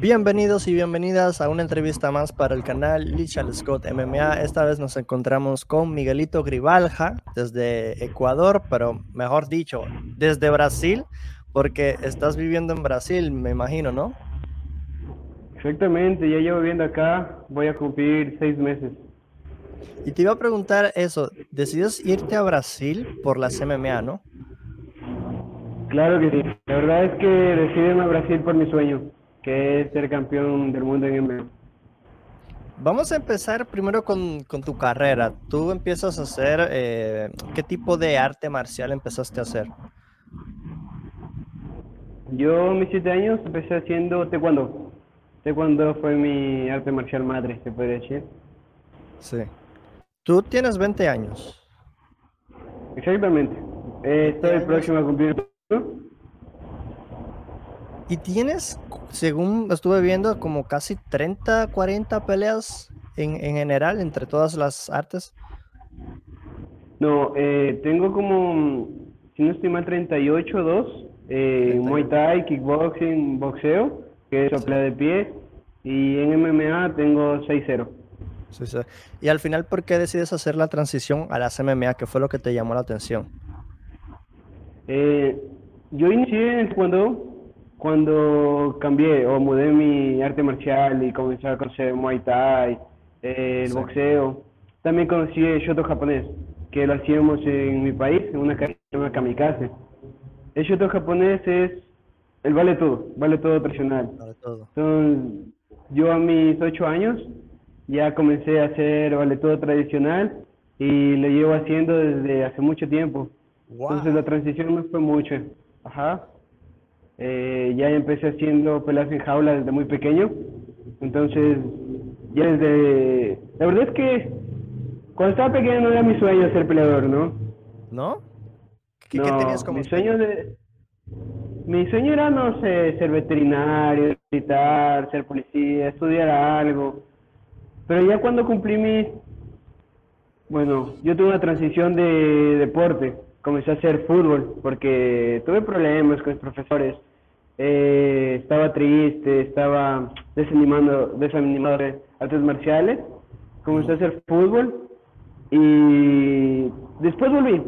Bienvenidos y bienvenidas a una entrevista más para el canal Lichal Scott MMA. Esta vez nos encontramos con Miguelito Gribalja desde Ecuador, pero mejor dicho, desde Brasil, porque estás viviendo en Brasil, me imagino, ¿no? Exactamente, ya llevo viviendo acá, voy a cumplir seis meses. Y te iba a preguntar eso, decides irte a Brasil por las MMA, ¿no? Claro que sí, la verdad es que decidí irme a Brasil por mi sueño que es ser campeón del mundo en MMA. Vamos a empezar primero con, con tu carrera. Tú empiezas a hacer, eh, ¿qué tipo de arte marcial empezaste a hacer? Yo, a mis siete años, empecé haciendo taekwondo. Taekwondo fue mi arte marcial madre, se puede decir. Sí. Tú tienes 20 años. Exactamente. Eh, estoy próximo a cumplir y tienes, según estuve viendo, como casi 30, 40 peleas en, en general entre todas las artes. No, eh, tengo como, si no estoy mal, 38, 2. Eh, Muay Thai, kickboxing, boxeo, que es pelea de pie. Y en MMA tengo 6-0. Sí, sí. Y al final, ¿por qué decides hacer la transición a las MMA? ¿Qué fue lo que te llamó la atención? Eh, yo inicié cuando cuando cambié o mudé mi arte marcial y comencé a conocer Muay Thai, eh, el boxeo, también conocí el Shoto japonés, que lo hacíamos en mi país, en una una kamikaze. El Shoto japonés es el vale todo, vale todo tradicional. Vale todo. Entonces, yo a mis ocho años ya comencé a hacer vale todo tradicional y lo llevo haciendo desde hace mucho tiempo. Entonces la transición no fue mucho. Ajá. Eh, ya empecé haciendo peleas en jaula desde muy pequeño. Entonces, ya desde... La verdad es que cuando estaba pequeño no era mi sueño ser peleador, ¿no? ¿No? ¿Qué, tenías como mi sueño de... Mi sueño era, no sé, ser veterinario, militar, ser policía, estudiar algo. Pero ya cuando cumplí mi... Bueno, yo tuve una transición de deporte. Comencé a hacer fútbol porque tuve problemas con los profesores eh, estaba triste, estaba desanimando, desanimado de artes marciales, comencé a hacer fútbol y después volví.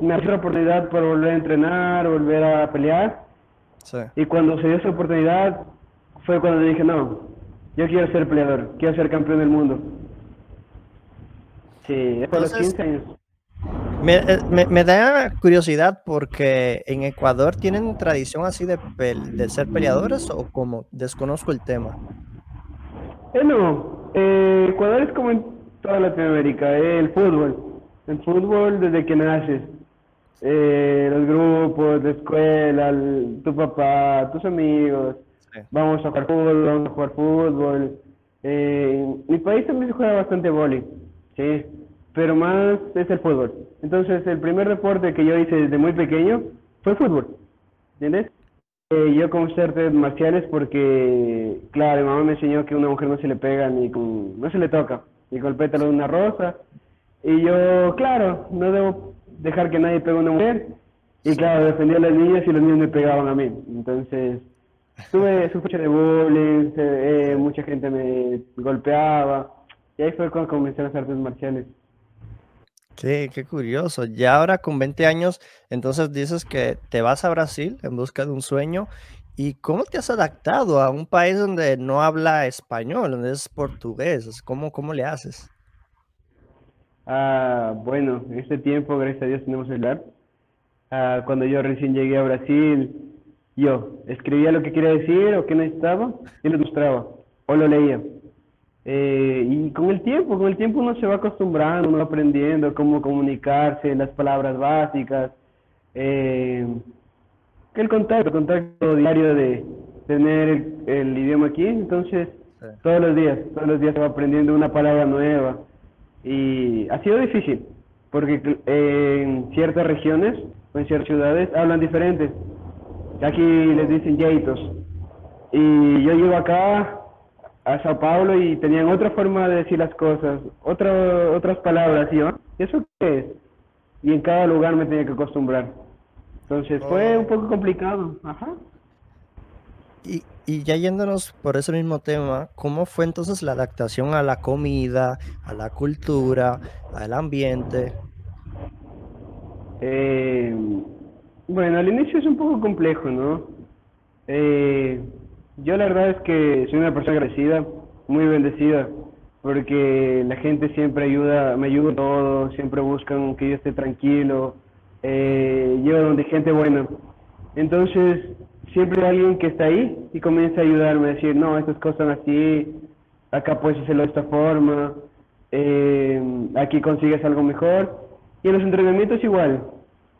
Me dio la oportunidad para volver a entrenar, volver a pelear. Y cuando se dio esa oportunidad fue cuando dije, no, yo quiero ser peleador, quiero ser campeón del mundo. Sí, fue a los 15 años. Eh, me, da curiosidad porque en Ecuador tienen tradición así de, de ser peleadores o como desconozco el tema. Eh, no, eh, Ecuador es como en toda Latinoamérica, eh, el fútbol. El fútbol desde que naces. los grupos, de escuela, tu papá, tus amigos. Vamos a jugar fútbol, vamos a jugar fútbol. mi país también se juega bastante vóley. Sí pero más es el fútbol. Entonces, el primer deporte que yo hice desde muy pequeño fue fútbol, ¿entiendes? Eh, yo comencé artes marciales porque, claro, mi mamá me enseñó que a una mujer no se le pega ni con, no se le toca, ni con el pétalo de una rosa. Y yo, claro, no debo dejar que nadie pegue a una mujer. Y claro, defendía a las niñas y los niños me pegaban a mí. Entonces, tuve sufrí de bullying, eh, mucha gente me golpeaba. Y ahí fue cuando comencé las artes marciales. Qué, qué curioso. Ya ahora con 20 años, entonces dices que te vas a Brasil en busca de un sueño. ¿Y cómo te has adaptado a un país donde no habla español, donde es portugués? ¿Cómo, cómo le haces? Ah, bueno, en este tiempo, gracias a Dios, tenemos el Ah, cuando yo recién llegué a Brasil, yo escribía lo que quería decir o qué necesitaba y lo mostraba o lo leía. Eh, y con el tiempo, con el tiempo uno se va acostumbrando, uno va aprendiendo cómo comunicarse, las palabras básicas, eh, el contacto, el contacto diario de tener el, idioma aquí, entonces todos los días, todos los días se va aprendiendo una palabra nueva. Y ha sido difícil porque en ciertas regiones o en ciertas ciudades hablan diferentes. Aquí les dicen jeitos y yo llego acá a Sao Paulo y tenían otra forma de decir las cosas, otra, otras palabras, ¿y yo? ¿Eso qué es? Y en cada lugar me tenía que acostumbrar. Entonces fue oh. un poco complicado, ajá. Y, y ya yéndonos por ese mismo tema, ¿cómo fue entonces la adaptación a la comida, a la cultura, al ambiente? Eh, bueno, al inicio es un poco complejo, ¿no? Eh, yo la verdad es que soy una persona agradecida, muy bendecida, porque la gente siempre ayuda, me ayuda todo, siempre buscan que yo esté tranquilo, eh, llevo donde gente buena. Entonces, siempre hay alguien que está ahí y comienza a ayudarme a decir, no, estas cosas así, acá puedes hacerlo de esta forma, eh, aquí consigues algo mejor. Y en los entrenamientos igual.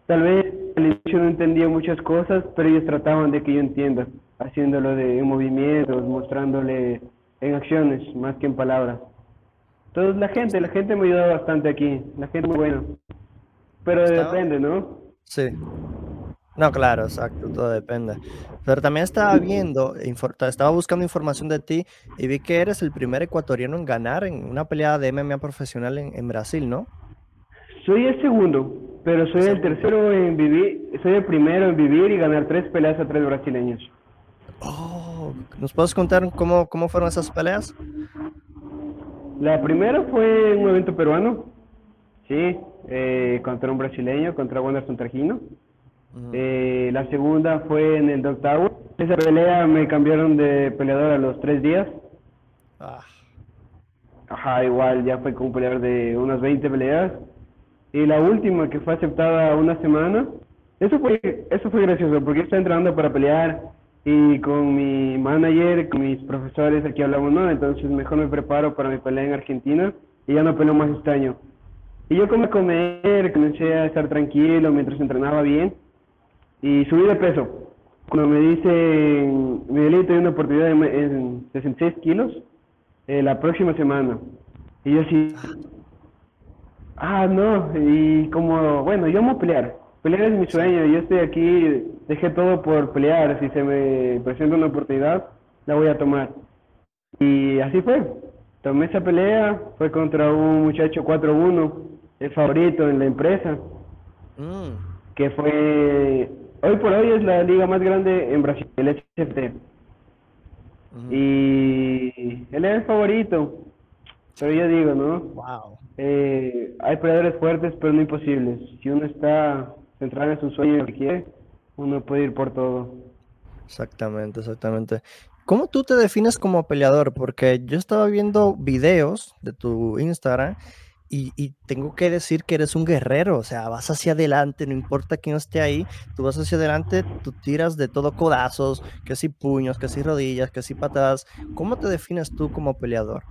Tal vez al inicio no entendía muchas cosas, pero ellos trataban de que yo entienda, haciéndolo de en movimientos, mostrándole en acciones más que en palabras. Entonces la gente, la gente me ayuda bastante aquí, la gente muy buena. Pero depende, ¿no? Sí. No, claro, exacto, todo depende. Pero también estaba viendo, estaba buscando información de ti y vi que eres el primer ecuatoriano en ganar en una pelea de MMA profesional en, en Brasil, ¿no? Soy el segundo, pero soy el tercero en vivir, soy el primero en vivir y ganar tres peleas a tres brasileños. Oh, ¿nos puedes contar cómo, cómo fueron esas peleas? La primera fue en un evento peruano, sí, eh, contra un brasileño, contra Wanderson Trajino. eh, la segunda fue en el Dog Tower. Esa pelea me cambiaron de peleador a los tres días. Ah. Ajá, igual, ya fue con un peleador de unas 20 peleas. Y la última que fue aceptada una semana, eso fue, eso fue gracioso porque estoy entrenando para pelear y con mi manager, con mis profesores aquí hablamos, ¿no? Entonces mejor me preparo para mi pelea en Argentina y ya no peleo más este año. Y yo comencé a comer, comencé a estar tranquilo mientras entrenaba bien y subí de peso. Cuando me dicen, Miguelito, hay una oportunidad en, 66 kilos eh, la próxima semana. Y yo así, Ah, no, y como, bueno, yo amo pelear. Pelear es mi sueño, yo estoy aquí, dejé todo por pelear. Si se me presenta una oportunidad, la voy a tomar. Y así fue. Tomé esa pelea, fue contra un muchacho 4-1, el favorito en la empresa, mm. que fue, hoy por hoy es la liga más grande en Brasil, el HFT. Y él es el favorito, pero yo digo, ¿no? Wow. Eh, hay peleadores fuertes, pero no imposibles. Si uno está centrado en su sueño y lo que quiere, uno puede ir por todo. Exactamente, exactamente. ¿Cómo tú te defines como peleador? Porque yo estaba viendo videos de tu Instagram y, y, tengo que decir que eres un guerrero, o sea, vas hacia adelante, no importa quién esté ahí, tú vas hacia adelante, tú tiras de todo codazos, que si puños, que si rodillas, que si patadas. ¿Cómo te defines tú como peleador?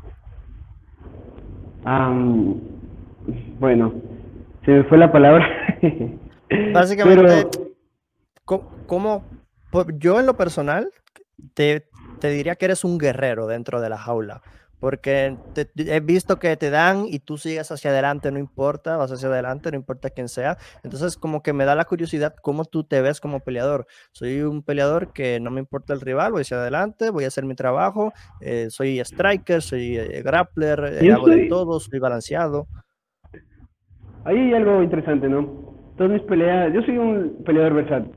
bueno, se me fue la palabra. Básicamente, ¿cómo, yo en lo personal te, te diría que eres un guerrero dentro de la jaula? Porque he visto que te dan y tú sigues hacia adelante, no importa, vas hacia adelante, no importa quién sea. Entonces, como que me da la curiosidad cómo tú te ves como peleador. Soy un peleador que no me importa el rival, voy hacia adelante, voy a hacer mi trabajo, eh, soy striker, soy eh, grappler, eh, hago de todo, soy balanceado. Ahí hay algo interesante, ¿no? Todas mis peleas, yo soy un peleador versátil.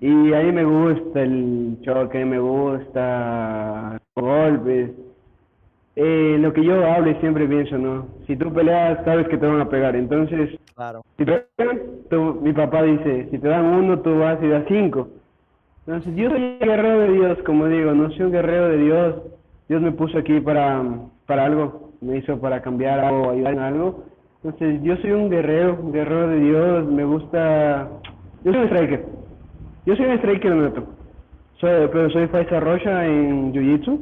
Y a mí me gusta el choque, me gusta golpes eh, lo que yo hablo y siempre pienso, ¿no? Si tú peleas, sabes que te van a pegar. Entonces, claro. si te mi papá dice, si te dan uno, tú vas y das cinco. Entonces, yo soy un guerrero de Dios, como digo, no soy un guerrero de Dios. Dios me puso aquí para, para algo, me hizo para cambiar algo, ayudar en algo. Entonces, yo soy un guerrero, guerrero de Dios, me gusta... Yo soy un striker. Yo soy un striker neto. Soy, pero soy Faisa Rocha en Jiu-Jitsu.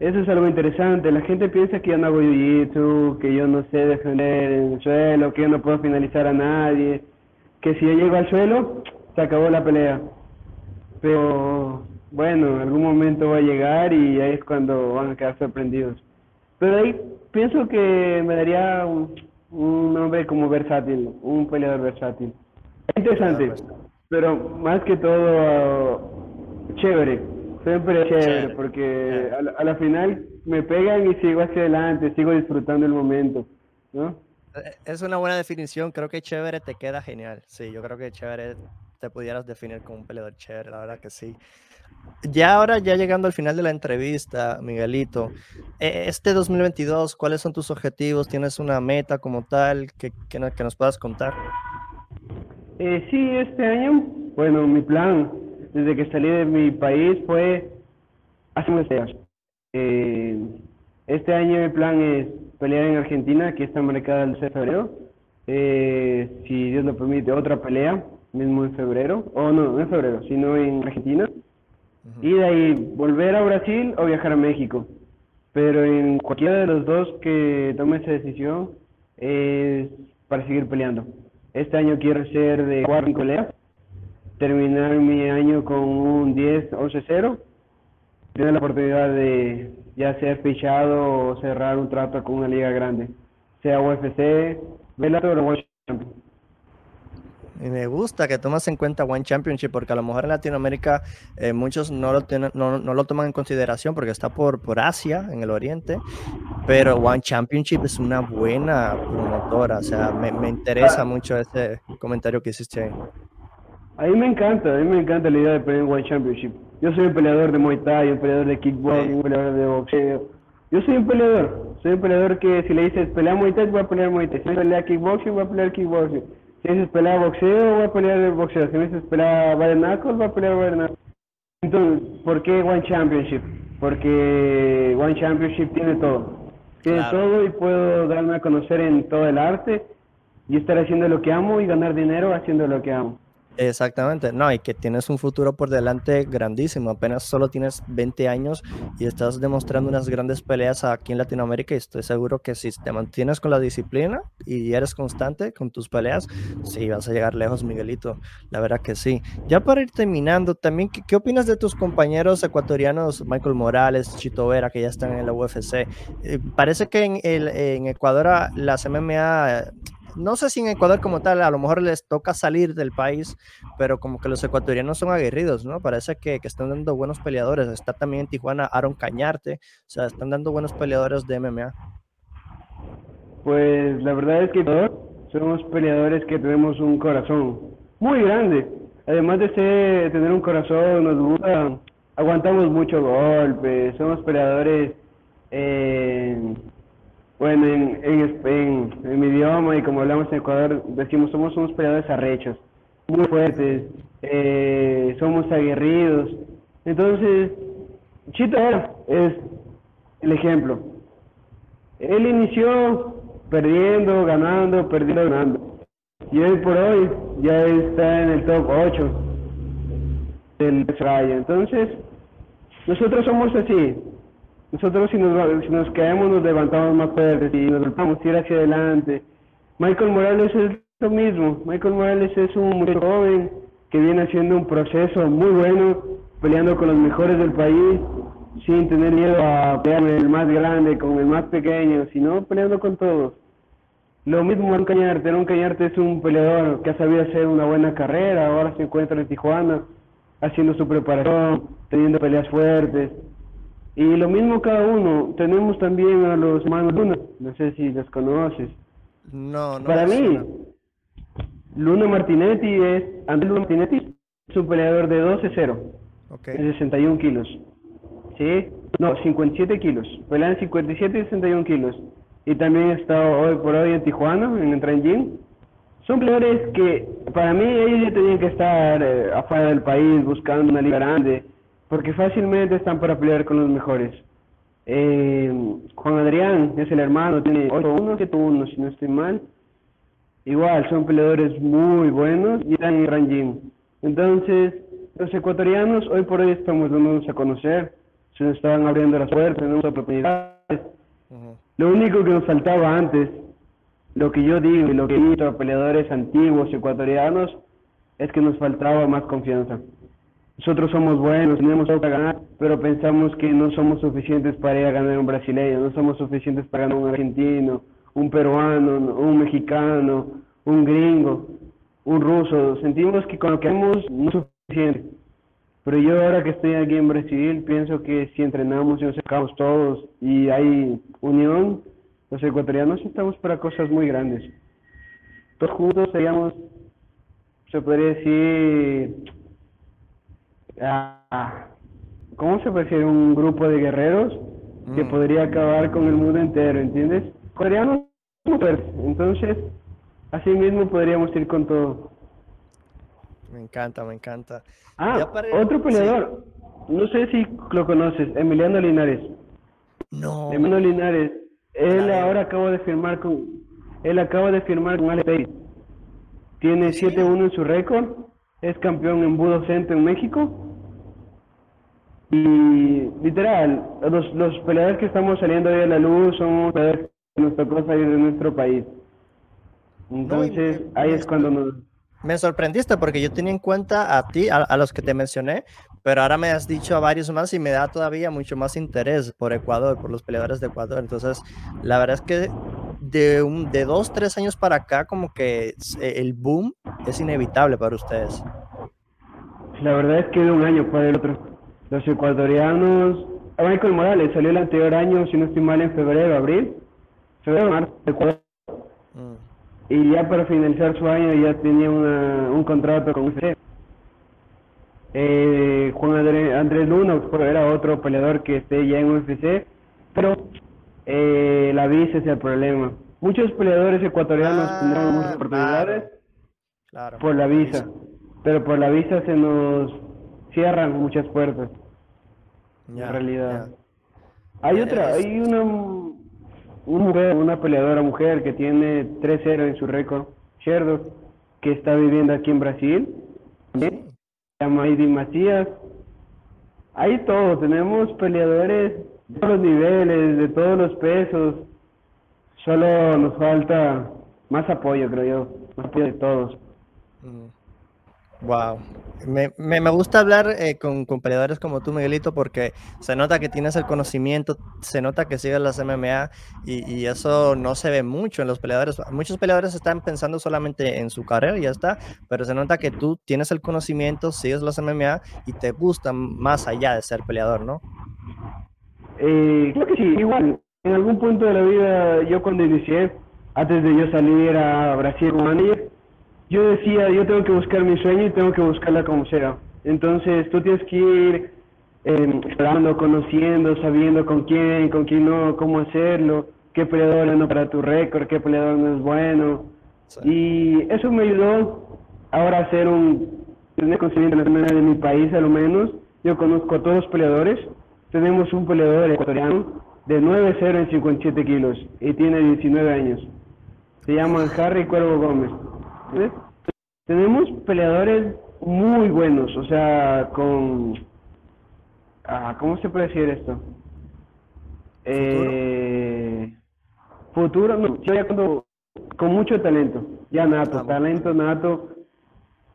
Eso es algo interesante. La gente piensa que yo no hago jiu-jitsu, que yo no sé defender en el suelo, que yo no puedo finalizar a nadie, que si yo llego al suelo, se acabó la pelea. Pero bueno, en algún momento va a llegar y ahí es cuando van a quedar sorprendidos. Pero ahí pienso que me daría un, un hombre como versátil, un peleador versátil. Interesante, pero más que todo chévere Siempre chévere, porque a la, final me pegan y sigo hacia adelante, sigo disfrutando el momento, ¿no? Eh, es una buena definición, creo que chévere te queda genial. Sí, yo creo que chévere te pudieras definir como un peleador chévere, la verdad que sí. Ya ahora, ya llegando al final de la entrevista, Miguelito, e, este 2022, ¿cuáles son tus objetivos? ¿Tienes una meta como tal que, que, nos puedas contar? Eh, sí, este año, bueno, mi plan desde que salí de mi país fue hace unos días. Eh, este año mi plan es pelear en Argentina, que está marcada el 6 de febrero. Eh, si Dios lo permite, otra pelea, mismo en febrero, o no, no en febrero, sino en Argentina. Y de ahí volver a Brasil o viajar a México. Pero en cualquiera de los dos que tome esa decisión es para seguir peleando. Este año quiero ser de cuatro colegas, terminar mi año con un 10, 11, 0, tener la oportunidad de ya ser fichado o cerrar un trato con una liga grande, sea UFC, Bellator o Championship. Y me gusta que tomas en cuenta One Championship porque a lo mejor en Latinoamérica eh, muchos no lo, tienen, no, no, lo toman en consideración porque está por, por Asia, en el Oriente, pero One Championship es una buena promotora, o sea, me, me interesa mucho ese comentario que hiciste. A mí me encanta, a mí me encanta la idea de pelear en One Championship. Yo soy un peleador de Muay Thai, un peleador de kickboxing, un peleador de boxeo. Yo soy un peleador, soy un peleador que si le dices pelea Muay Thai, voy a pelear Muay Thai. Si pelea kickboxing, voy a pelear kickboxing. Si me dices pelea boxeo, voy a pelear boxeo. Si me dices pelea Knuckles, voy a pelear Knuckles. Entonces, ¿por qué One Championship? Porque One Championship tiene todo. Tiene todo y puedo darme a conocer en todo el arte y estar haciendo lo que amo y ganar dinero haciendo lo que amo. Exactamente, no, y que tienes un futuro por delante grandísimo, apenas solo tienes 20 años y estás demostrando unas grandes peleas aquí en Latinoamérica y estoy seguro que si te mantienes con la disciplina y eres constante con tus peleas, sí, vas a llegar lejos, Miguelito, la verdad que sí. Ya para ir terminando, también, ¿qué, opinas de tus compañeros ecuatorianos, Michael Morales, Chito Vera, que ya están en la UFC? Eh, parece que en, el, en Ecuador las MMA no sé si en Ecuador como tal, a lo mejor les toca salir del país, pero como que los ecuatorianos son aguerridos, ¿no? Parece que, están dando buenos peleadores. Está también en Tijuana Aaron Cañarte, o sea, están dando buenos peleadores de MMA. Pues la verdad es que todos somos peleadores que tenemos un corazón muy grande. Además de ser, tener un corazón, nos gusta, aguantamos mucho golpes, somos peleadores eh, bueno, en, en, en, mi idioma y como hablamos en Ecuador, decimos somos unos peleadores arrechos, muy fuertes, eh, somos aguerridos. Entonces, Chito es el ejemplo. Él inició perdiendo, ganando, perdiendo, ganando. Y hoy por hoy ya está en el top 8 del Raya. Entonces, nosotros somos así. Nosotros si nos, si nos caemos nos levantamos más fuertes y nos volvamos a ir hacia adelante. Michael Morales es lo mismo. Michael Morales es un muy joven que viene haciendo un proceso muy bueno, peleando con los mejores del país, sin tener miedo a pelear con el más grande, con el más pequeño, sino peleando con todos. Lo mismo Aaron Cañarte. Aaron Cañarte es un peleador que ha sabido hacer una buena carrera, ahora se encuentra en Tijuana, haciendo su preparación, teniendo peleas fuertes. Y lo mismo cada uno. Tenemos también a los hermanos Luna. No sé si los conoces. No, no. Para mí, Luna Martinetti es. Andrés Luna Martinetti es un peleador de 12-0. Okay. De 61 kilos. ¿Sí? No, 57 kilos. Pelean 57 y 61 kilos. Y también está hoy por hoy en Tijuana, en el Tranjin. Son peleadores que, para mí, ellos ya tenían que estar eh, afuera del país buscando una liga grande porque fácilmente están para pelear con los mejores. Eh, Juan Adrián es el hermano, tiene 8-1, 7-1, si no estoy mal. Igual, son peleadores muy buenos y están en Ranjin. Entonces, los ecuatorianos hoy por hoy estamos dándonos a conocer, se nos estaban abriendo las puertas, tenemos oportunidades. Lo único que nos faltaba antes, lo que yo digo y lo que he a peleadores antiguos ecuatorianos, es que nos faltaba más confianza. Nosotros somos buenos, tenemos algo para ganar, pero pensamos que no somos suficientes para ir a ganar un brasileño, no somos suficientes para ganar un argentino, un peruano, un mexicano, un gringo, un ruso. Sentimos que con lo que hacemos no es suficiente. Pero yo ahora que estoy aquí en Brasil, pienso que si entrenamos y nos sacamos todos y hay unión, los ecuatorianos estamos para cosas muy grandes. Todos juntos seríamos se podría decir, ah, ¿cómo se puede decir? Un grupo de guerreros que Mm. podría acabar con el mundo entero, ¿entiendes? Coreanos super, entonces así mismo podríamos ir con todo. Me encanta, me encanta. Ah, para- otro sí. peleador, no sé si lo conoces, Emiliano Linares. No. Emiliano Linares, él ahora acaba de firmar con, él acaba de firmar con Alex. Tiene Sí. 7-1 en su récord, es campeón en Budo Centro en México. Y literal, los, los peleadores que estamos saliendo hoy a la luz son peleadores que nos tocó salir de nuestro país. Entonces, me- ahí me es cuando nos... Me sorprendiste porque yo tenía en cuenta a ti, a, a los que te mencioné, pero ahora me has dicho a varios más y me da todavía mucho más interés por Ecuador, por los peleadores de Ecuador. Entonces, la verdad es que de, un, de dos, tres años para acá, como que eh, el boom es inevitable para ustedes. La verdad es que de un año para el otro. Los ecuatorianos... A Michael Morales salió el anterior año, si no estoy mal, en febrero, abril. Febrero, marzo, Ecuador. Mm, Y ya para finalizar su año ya tenía una- un contrato con UFC. Eh, Juan André- Andrés Luna fue- era otro peleador que esté ya en UFC, pero eh, la visa es el problema. Muchos peleadores ecuatorianos Ah, tendrán muchas oportunidades Claro. por la visa, pero por la visa se nos cierran muchas puertas. Ya, en realidad. ya. Hay otra, hay una, una mujer, una peleadora mujer que tiene 3-0 en su récord, Sherdo, que está viviendo aquí en Brasil, también, se llama Heidi Macías. Hay todo, tenemos peleadores de todos los niveles, de todos los pesos, solo nos falta más apoyo, creo yo, más apoyo de todos. Wow. Me, me, me gusta hablar eh, con, con peleadores como tú, Miguelito, porque se nota que tienes el conocimiento, se nota que sigues las MMA y, y eso no se ve mucho en los peleadores. Muchos peleadores están pensando solamente en su carrera y ya está, pero se nota que tú tienes el conocimiento, sigues las MMA y te gusta más allá de ser peleador, ¿no? Eh, creo que sí, igual, en algún punto de la vida, yo cuando inicié, antes de yo salir a Brasil como manager, yo decía, yo tengo que buscar mi sueño y tengo que buscarla como sea. Entonces, tú tienes que ir eh, explorando, conociendo, sabiendo con quién, con quién no, cómo hacerlo, qué peleador no para tu récord, qué peleador no es bueno. Sí. Y eso me ayudó ahora a ser un tener conocimiento de mi país, a lo menos. Yo conozco a todos los peleadores. Tenemos un peleador ecuatoriano de 9-0 en 57 kilos y tiene 19 años. Se llama Harry Cuervo Gómez. ¿Ves? Tenemos peleadores muy buenos, o sea, con... Ah, ¿Cómo se puede decir esto? Eh, futuro, no, ya cuando, con mucho talento, ya nato, Ah, talento nato,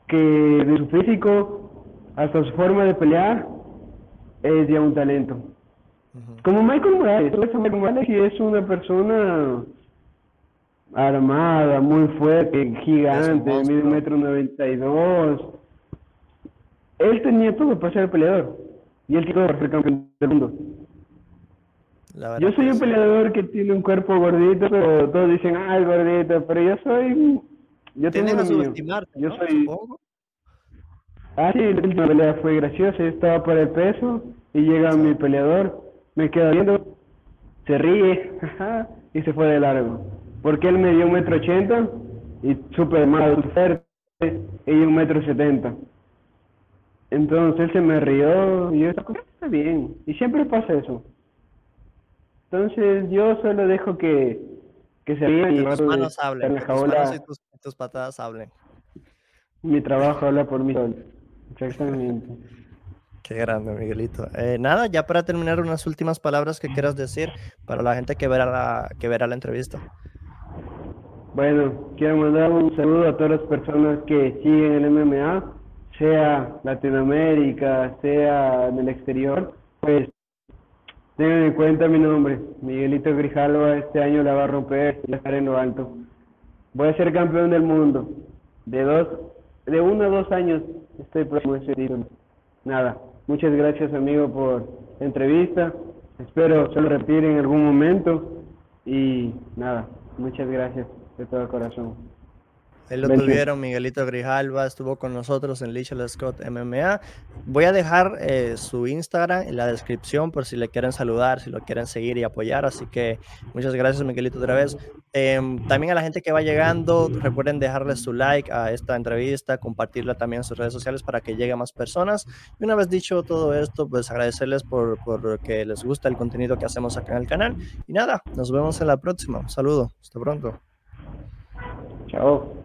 que de su físico hasta su forma de pelear es ya un talento. Como Michael Morales, Michael Morales sí es una persona armada, muy fuerte, gigante, monstruo. mide un metro noventa y dos. Él tenía todo para ser peleador y él quiso ser campeón del mundo. Yo soy un sí. peleador que tiene un cuerpo gordito, pero todos dicen, ah, es gordito, pero yo soy, yo tengo lo a mío. subestimarte, Yo ¿no? soy, Supongo. Ah, sí, la última pelea fue graciosa, yo estaba por el peso y llega mi peleador, me queda viendo, se ríe y se fue de largo. Porque él me dio un metro ochenta y súper malo, fuerte, y un metro setenta. Entonces él se me rió y yo está bien. Y siempre pasa eso. Entonces yo solo dejo que, que se rían y tus manos hablen, tus manos y tus, y tus patadas hablen. Mi trabajo habla por mí solo. Exactamente. Qué grande, Miguelito. Eh, nada, ya para terminar, unas últimas palabras que quieras decir para la gente que verá la, que verá la entrevista. Bueno, quiero mandar un saludo a todas las personas que siguen el MMA, sea Latinoamérica, sea en el exterior. Pues tengan en cuenta mi nombre, Miguelito Grijalva, este año la va a romper estar en lo alto. Voy a ser campeón del mundo. De dos, de uno a dos años estoy próximo a ese. Nada, muchas gracias amigo por la entrevista. Espero solo repetir en algún momento y nada, muchas gracias de todo corazón. Él lo tuvieron, Miguelito Grijalva estuvo con nosotros en Lichel Scott MMA. Voy a dejar eh, su Instagram en la descripción por si le quieren saludar, si lo quieren seguir y apoyar. Así que muchas gracias, Miguelito, otra vez. Em, también a la gente que va llegando, recuerden dejarle su like a esta entrevista, compartirla también en sus redes sociales para que llegue a más personas. Y una vez dicho todo esto, pues agradecerles por, por que les gusta el contenido que hacemos acá en el canal. Y nada, nos vemos en la próxima. Un saludo, hasta pronto. Chao.